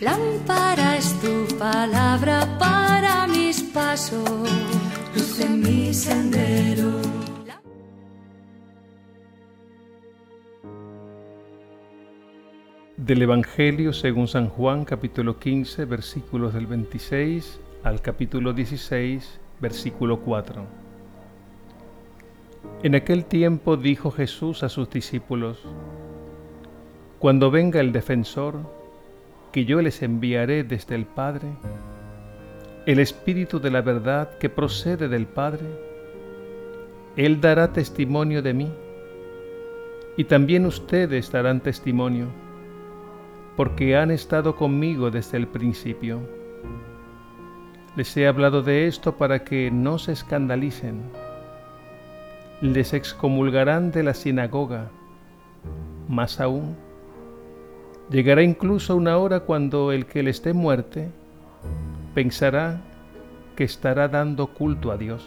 Lámpara es tu palabra para mis pasos, luz en mi sendero. Del Evangelio según San Juan capítulo 15 versículos del 26 al capítulo 16 versículo 4. En aquel tiempo dijo Jesús a sus discípulos, Cuando venga el defensor, que yo les enviaré desde el Padre, el Espíritu de la verdad que procede del Padre, Él dará testimonio de mí, y también ustedes darán testimonio, porque han estado conmigo desde el principio. Les he hablado de esto para que no se escandalicen. Les excomulgarán de la sinagoga. Más aún, Llegará incluso una hora cuando el que le esté muerte pensará que estará dando culto a Dios.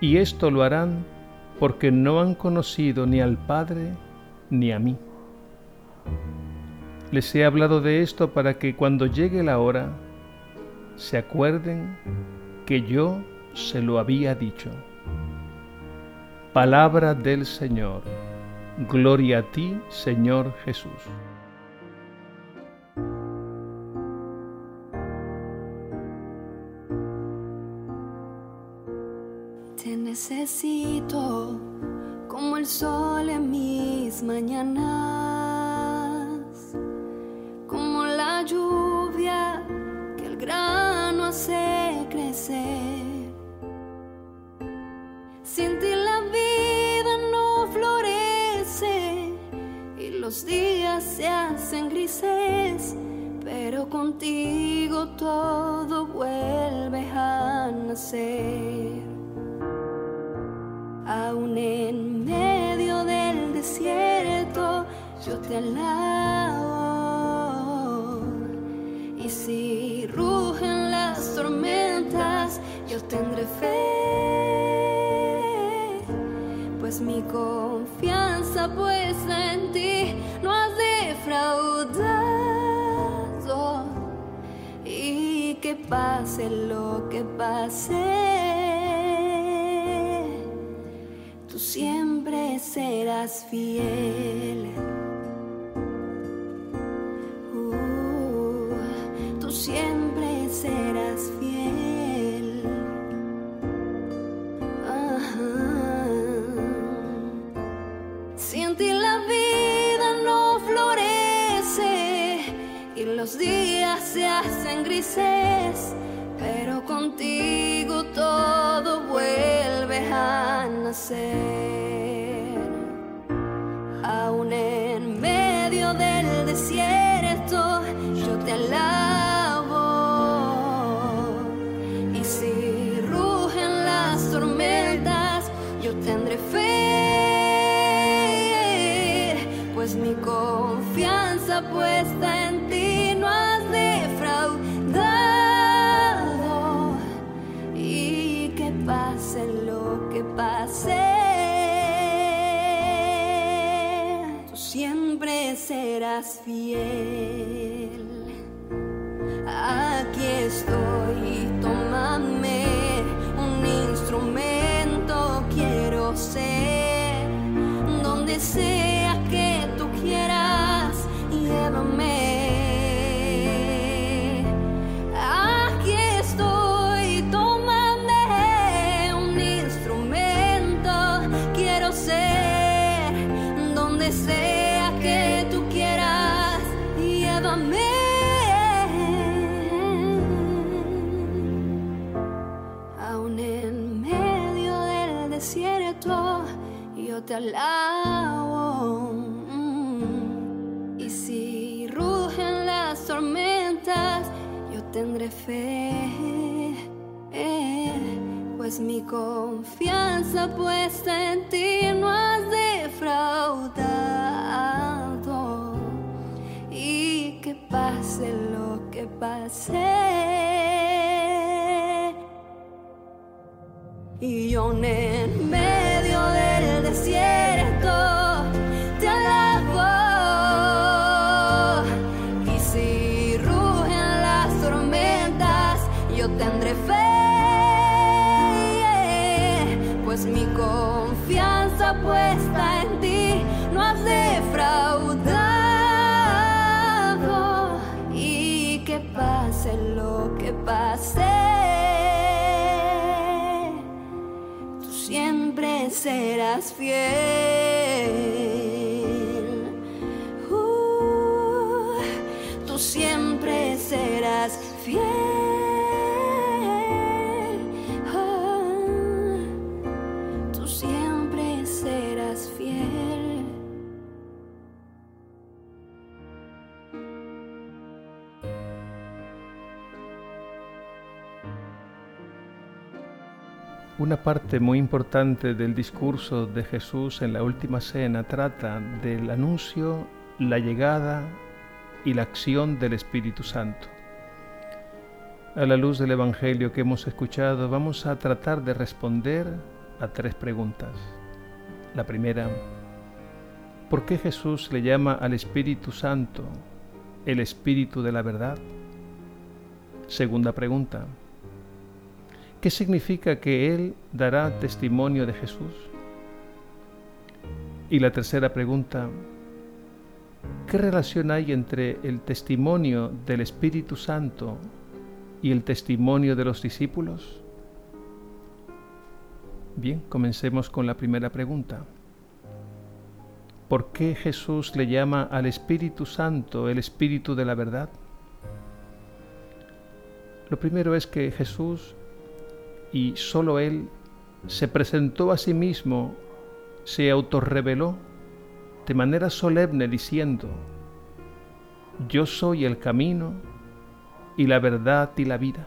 Y esto lo harán porque no han conocido ni al Padre ni a mí. Les he hablado de esto para que cuando llegue la hora se acuerden que yo se lo había dicho. Palabra del Señor. Gloria a ti, Señor Jesús. Te necesito como el sol en mis mañanas, se hacen grises, pero contigo todo vuelve a nacer. Aún en medio del desierto yo te alabo. Y si rugen las tormentas, yo tendré fe. Pues mi confianza puesta en que pase lo que pase tú siempre serás fiel. Los días se hacen grises, pero contigo todo vuelve a nacer. Aún en medio del desierto yo te alabo. Serás confianza puesta en ti no has defraudado. Y que pase lo que pase. Y yo en medio del desierto serás fiel. Uh, tú siempre serás fiel. Una parte muy importante del discurso de Jesús en la última cena trata del anuncio, la llegada y la acción del Espíritu Santo. A la luz del Evangelio que hemos escuchado, vamos a tratar de responder a tres preguntas. La primera, ¿por qué Jesús le llama al Espíritu Santo el Espíritu de la verdad? Segunda pregunta, ¿Qué significa que Él dará testimonio de Jesús? Y la tercera pregunta, ¿qué relación hay entre el testimonio del Espíritu Santo y el testimonio de los discípulos? Bien, comencemos con la primera pregunta. ¿Por qué Jesús le llama al Espíritu Santo el Espíritu de la verdad? Lo primero es que Jesús y solo Él se presentó a sí mismo, se autorreveló de manera solemne diciendo, Yo soy el camino y la verdad y la vida.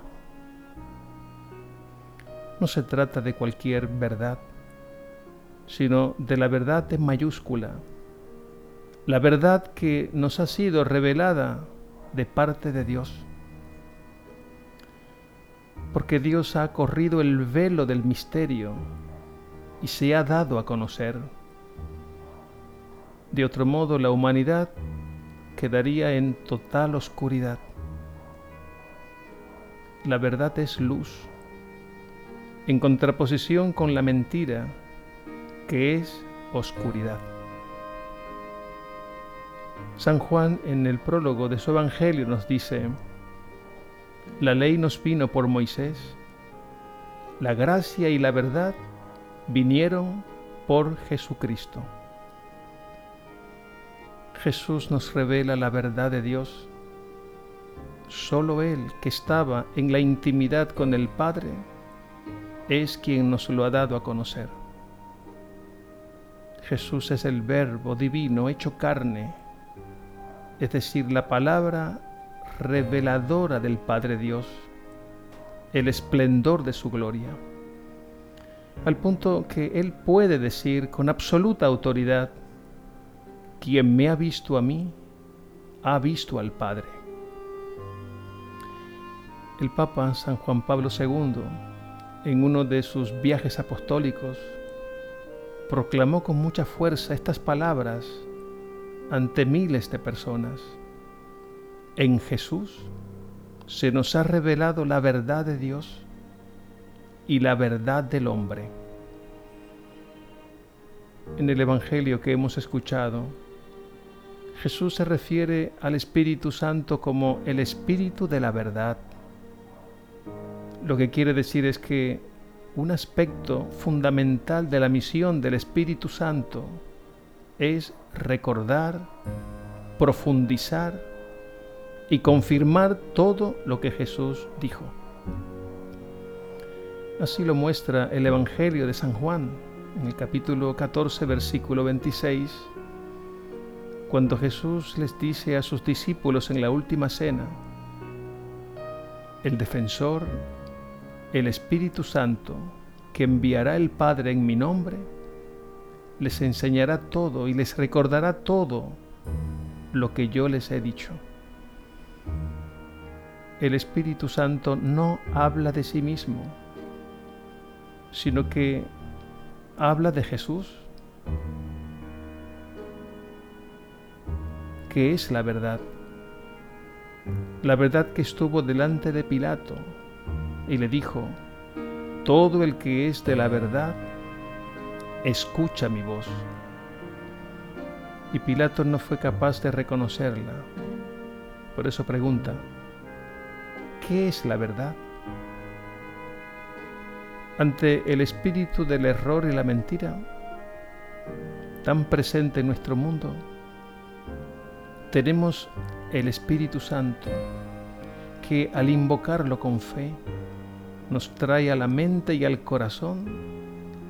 No se trata de cualquier verdad, sino de la verdad en mayúscula, la verdad que nos ha sido revelada de parte de Dios porque Dios ha corrido el velo del misterio y se ha dado a conocer. De otro modo, la humanidad quedaría en total oscuridad. La verdad es luz, en contraposición con la mentira, que es oscuridad. San Juan en el prólogo de su Evangelio nos dice, la ley nos vino por Moisés, la gracia y la verdad vinieron por Jesucristo. Jesús nos revela la verdad de Dios. Solo Él, que estaba en la intimidad con el Padre, es quien nos lo ha dado a conocer. Jesús es el Verbo divino hecho carne, es decir, la palabra reveladora del Padre Dios, el esplendor de su gloria, al punto que Él puede decir con absoluta autoridad, quien me ha visto a mí, ha visto al Padre. El Papa San Juan Pablo II, en uno de sus viajes apostólicos, proclamó con mucha fuerza estas palabras ante miles de personas. En Jesús se nos ha revelado la verdad de Dios y la verdad del hombre. En el Evangelio que hemos escuchado, Jesús se refiere al Espíritu Santo como el Espíritu de la verdad. Lo que quiere decir es que un aspecto fundamental de la misión del Espíritu Santo es recordar, profundizar y confirmar todo lo que Jesús dijo. Así lo muestra el Evangelio de San Juan en el capítulo 14, versículo 26, cuando Jesús les dice a sus discípulos en la última cena, el defensor, el Espíritu Santo, que enviará el Padre en mi nombre, les enseñará todo y les recordará todo lo que yo les he dicho el Espíritu Santo no habla de sí mismo, sino que habla de Jesús, que es la verdad, la verdad que estuvo delante de Pilato y le dijo, todo el que es de la verdad, escucha mi voz. Y Pilato no fue capaz de reconocerla. Por eso pregunta, ¿qué es la verdad? Ante el espíritu del error y la mentira, tan presente en nuestro mundo, tenemos el Espíritu Santo que al invocarlo con fe nos trae a la mente y al corazón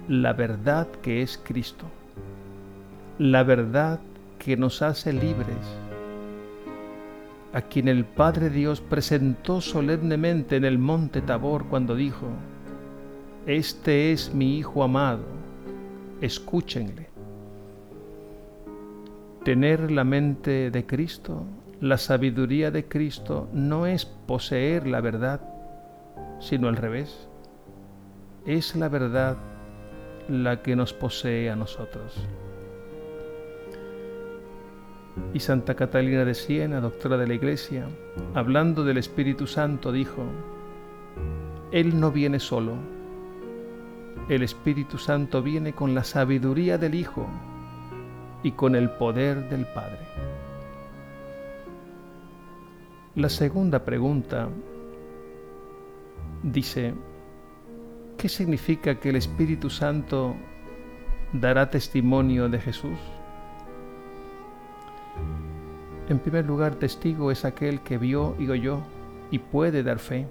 la verdad que es Cristo, la verdad que nos hace libres, a quien el Padre Dios presentó solemnemente en el monte Tabor cuando dijo, Este es mi Hijo amado, escúchenle. Tener la mente de Cristo, la sabiduría de Cristo, no es poseer la verdad, sino al revés. Es la verdad la que nos posee a nosotros. Y Santa Catalina de Siena, doctora de la Iglesia, hablando del Espíritu Santo, dijo, Él no viene solo, el Espíritu Santo viene con la sabiduría del Hijo y con el poder del Padre. La segunda pregunta dice, ¿qué significa que el Espíritu Santo dará testimonio de Jesús? En primer lugar, testigo es aquel que vio y oyó y puede dar fe.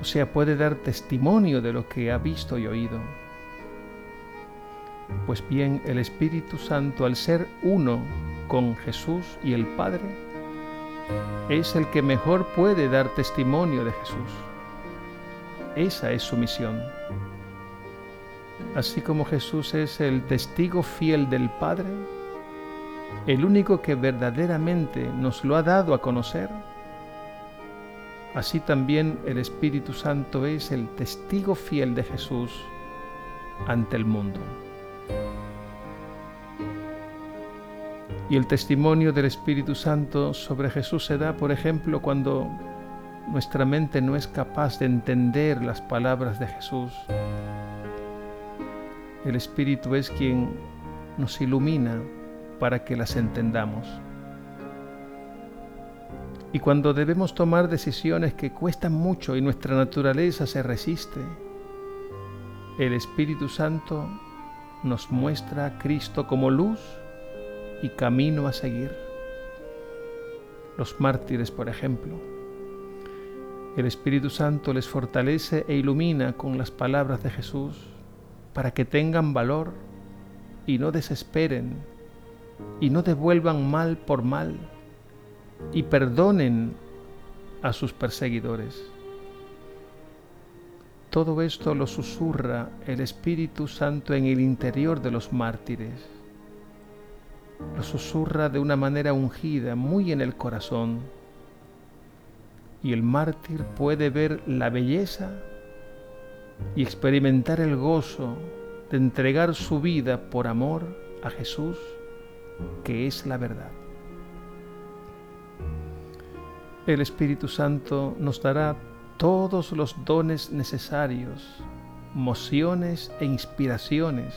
O sea, puede dar testimonio de lo que ha visto y oído. Pues bien, el Espíritu Santo, al ser uno con Jesús y el Padre, es el que mejor puede dar testimonio de Jesús. Esa es su misión. Así como Jesús es el testigo fiel del Padre, el único que verdaderamente nos lo ha dado a conocer, así también el Espíritu Santo es el testigo fiel de Jesús ante el mundo. Y el testimonio del Espíritu Santo sobre Jesús se da, por ejemplo, cuando nuestra mente no es capaz de entender las palabras de Jesús. El Espíritu es quien nos ilumina para que las entendamos. Y cuando debemos tomar decisiones que cuestan mucho y nuestra naturaleza se resiste, el Espíritu Santo nos muestra a Cristo como luz y camino a seguir. Los mártires, por ejemplo. El Espíritu Santo les fortalece e ilumina con las palabras de Jesús para que tengan valor y no desesperen y no devuelvan mal por mal y perdonen a sus perseguidores. Todo esto lo susurra el Espíritu Santo en el interior de los mártires lo susurra de una manera ungida, muy en el corazón. Y el mártir puede ver la belleza y experimentar el gozo de entregar su vida por amor a Jesús, que es la verdad. El Espíritu Santo nos dará todos los dones necesarios, mociones e inspiraciones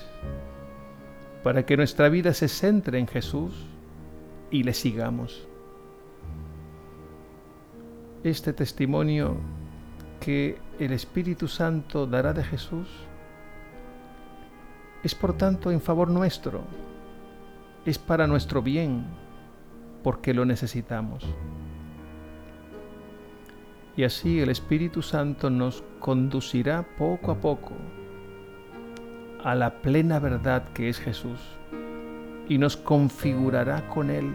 para que nuestra vida se centre en Jesús y le sigamos. Este testimonio que el Espíritu Santo dará de Jesús es por tanto en favor nuestro, es para nuestro bien, porque lo necesitamos. Y así el Espíritu Santo nos conducirá poco a poco a la plena verdad que es Jesús y nos configurará con Él,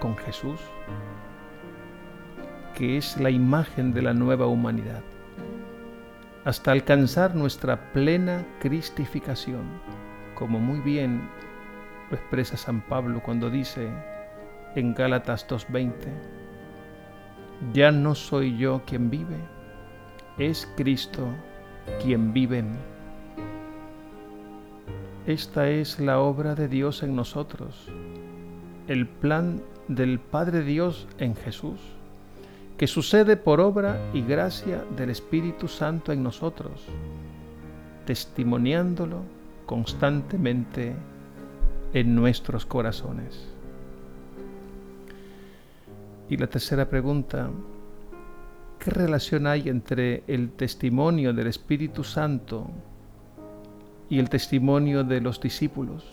con Jesús, que es la imagen de la nueva humanidad, hasta alcanzar nuestra plena cristificación, como muy bien lo expresa San Pablo cuando dice en Gálatas 2.20, ya no soy yo quien vive, es Cristo quien vive en mí. Esta es la obra de Dios en nosotros, el plan del Padre Dios en Jesús, que sucede por obra y gracia del Espíritu Santo en nosotros, testimoniándolo constantemente en nuestros corazones. Y la tercera pregunta, ¿qué relación hay entre el testimonio del Espíritu Santo y el testimonio de los discípulos.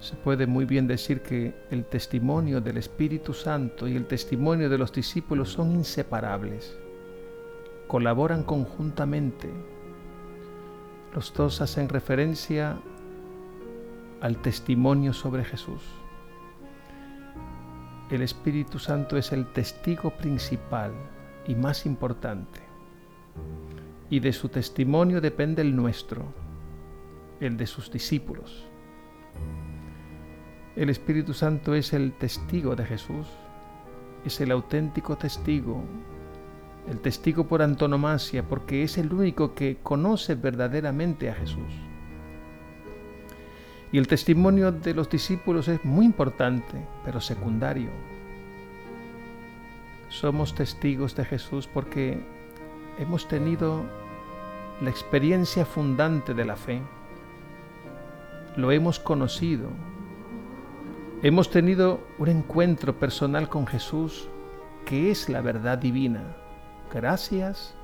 Se puede muy bien decir que el testimonio del Espíritu Santo y el testimonio de los discípulos son inseparables, colaboran conjuntamente. Los dos hacen referencia al testimonio sobre Jesús. El Espíritu Santo es el testigo principal y más importante. Y de su testimonio depende el nuestro, el de sus discípulos. El Espíritu Santo es el testigo de Jesús, es el auténtico testigo, el testigo por antonomasia, porque es el único que conoce verdaderamente a Jesús. Y el testimonio de los discípulos es muy importante, pero secundario. Somos testigos de Jesús porque hemos tenido la experiencia fundante de la fe. Lo hemos conocido. Hemos tenido un encuentro personal con Jesús que es la verdad divina, gracias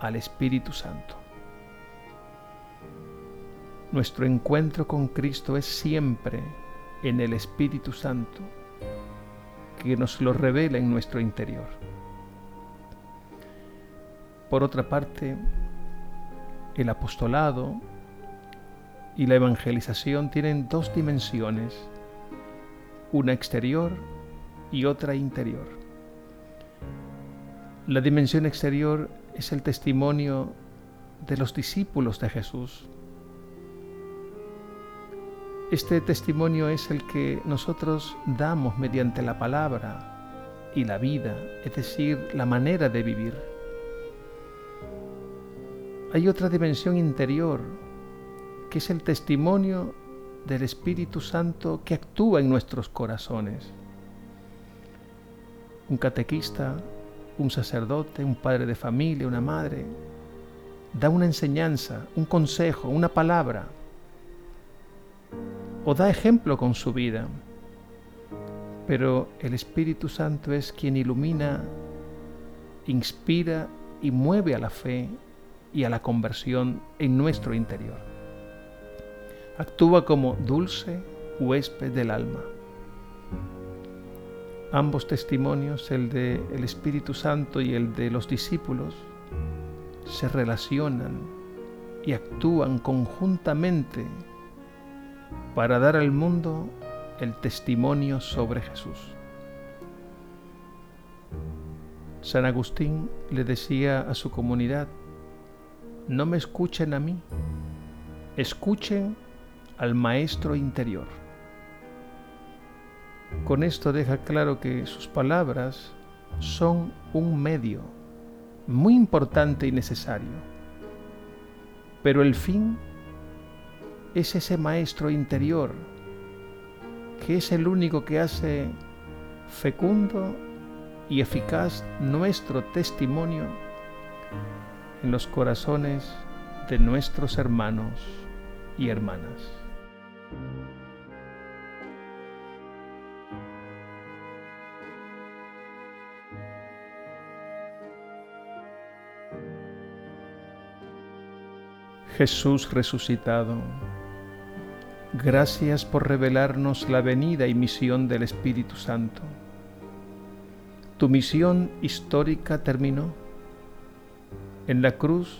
al Espíritu Santo. Nuestro encuentro con Cristo es siempre en el Espíritu Santo, que nos lo revela en nuestro interior. Por otra parte, el apostolado y la evangelización tienen dos dimensiones, una exterior y otra interior. La dimensión exterior es el testimonio de los discípulos de Jesús, este testimonio es el que nosotros damos mediante la palabra y la vida, es decir, la manera de vivir. Hay otra dimensión interior, que es el testimonio del Espíritu Santo que actúa en nuestros corazones. Un catequista, un sacerdote, un padre de familia, una madre, da una enseñanza, un consejo, una palabra o da ejemplo con su vida. Pero el Espíritu Santo es quien ilumina, inspira y mueve a la fe y a la conversión en nuestro interior. Actúa como dulce huésped del alma. Ambos testimonios, el de el Espíritu Santo y el de los discípulos, se relacionan y actúan conjuntamente para dar al mundo el testimonio sobre Jesús. San Agustín le decía a su comunidad, no me escuchen a mí, escuchen al Maestro interior. Con esto deja claro que sus palabras son un medio muy importante y necesario, pero el fin es ese maestro interior que es el único que hace fecundo y eficaz nuestro testimonio en los corazones de nuestros hermanos y hermanas. Jesús resucitado, Gracias por revelarnos la venida y misión del Espíritu Santo. Tu misión histórica terminó. En la cruz,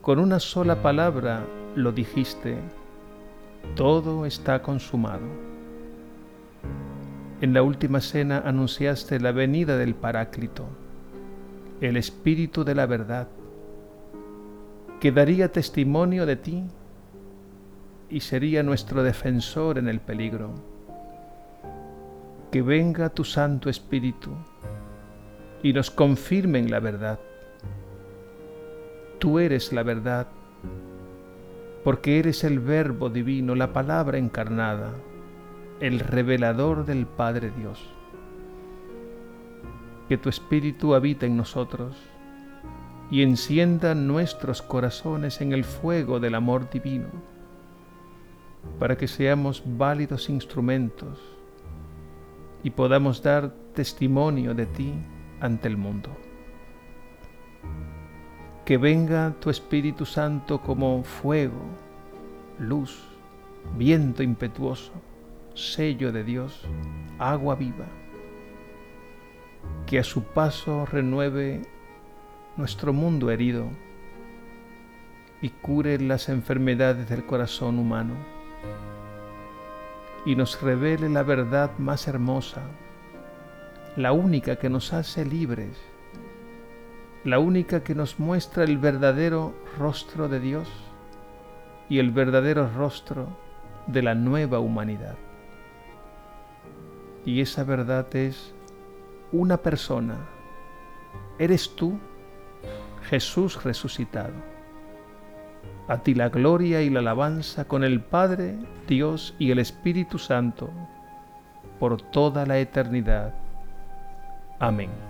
con una sola palabra lo dijiste, todo está consumado. En la última cena anunciaste la venida del Paráclito, el Espíritu de la verdad, que daría testimonio de ti y sería nuestro defensor en el peligro. Que venga tu Santo Espíritu y nos confirme en la verdad. Tú eres la verdad, porque eres el Verbo divino, la palabra encarnada, el revelador del Padre Dios. Que tu Espíritu habita en nosotros y encienda nuestros corazones en el fuego del amor divino para que seamos válidos instrumentos y podamos dar testimonio de ti ante el mundo. Que venga tu Espíritu Santo como fuego, luz, viento impetuoso, sello de Dios, agua viva. Que a su paso renueve nuestro mundo herido y cure las enfermedades del corazón humano y nos revele la verdad más hermosa, la única que nos hace libres, la única que nos muestra el verdadero rostro de Dios y el verdadero rostro de la nueva humanidad. Y esa verdad es una persona. Eres tú, Jesús resucitado. A ti la gloria y la alabanza con el Padre, Dios y el Espíritu Santo, por toda la eternidad. Amén.